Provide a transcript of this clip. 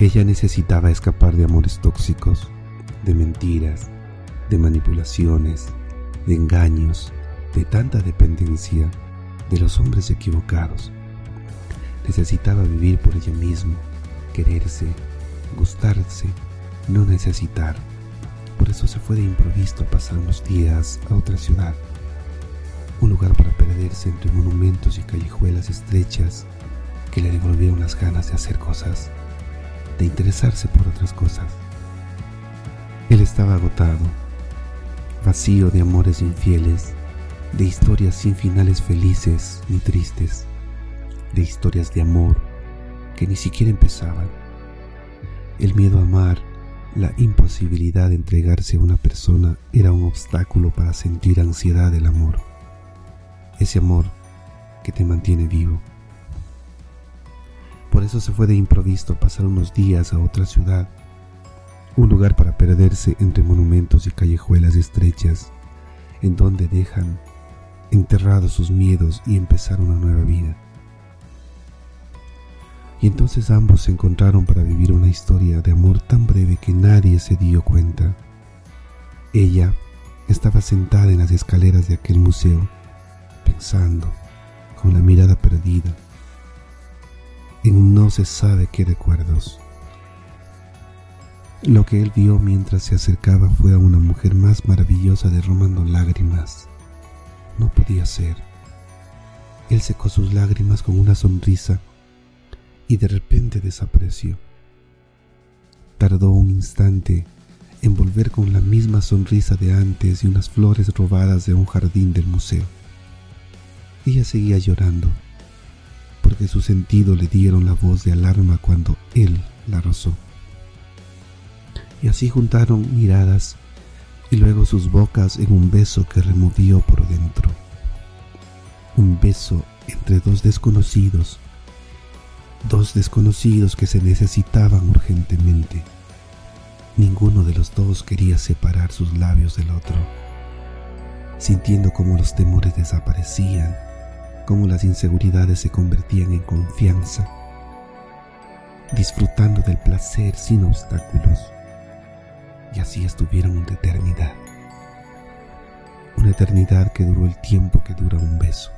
Ella necesitaba escapar de amores tóxicos, de mentiras, de manipulaciones, de engaños, de tanta dependencia de los hombres equivocados. Necesitaba vivir por ella misma, quererse, gustarse, no necesitar. Por eso se fue de improviso a pasar unos días a otra ciudad, un lugar para perderse entre monumentos y callejuelas estrechas que le devolvieron las ganas de hacer cosas, de interesarse por otras cosas. Él estaba agotado, vacío de amores infieles, de historias sin finales felices ni tristes, de historias de amor que ni siquiera empezaban. El miedo a amar la imposibilidad de entregarse a una persona era un obstáculo para sentir ansiedad del amor. Ese amor que te mantiene vivo. Eso se fue de improviso pasar unos días a otra ciudad, un lugar para perderse entre monumentos y callejuelas estrechas, en donde dejan enterrados sus miedos y empezar una nueva vida. Y entonces ambos se encontraron para vivir una historia de amor tan breve que nadie se dio cuenta. Ella estaba sentada en las escaleras de aquel museo, pensando, con la mirada perdida, se sabe qué recuerdos. Lo que él vio mientras se acercaba fue a una mujer más maravillosa derramando lágrimas. No podía ser. Él secó sus lágrimas con una sonrisa y de repente desapareció. Tardó un instante en volver con la misma sonrisa de antes y unas flores robadas de un jardín del museo. Ella seguía llorando, porque su sentido le dieron la voz de alarma cuando él la rozó. Y así juntaron miradas y luego sus bocas en un beso que removió por dentro. Un beso entre dos desconocidos dos desconocidos que se necesitaban urgentemente. Ninguno de los dos quería separar sus labios del otro, sintiendo cómo los temores desaparecían, cómo las inseguridades se convertían en confianza, disfrutando del placer sin obstáculos. Y así estuvieron una eternidad, una eternidad que duró el tiempo que dura un beso.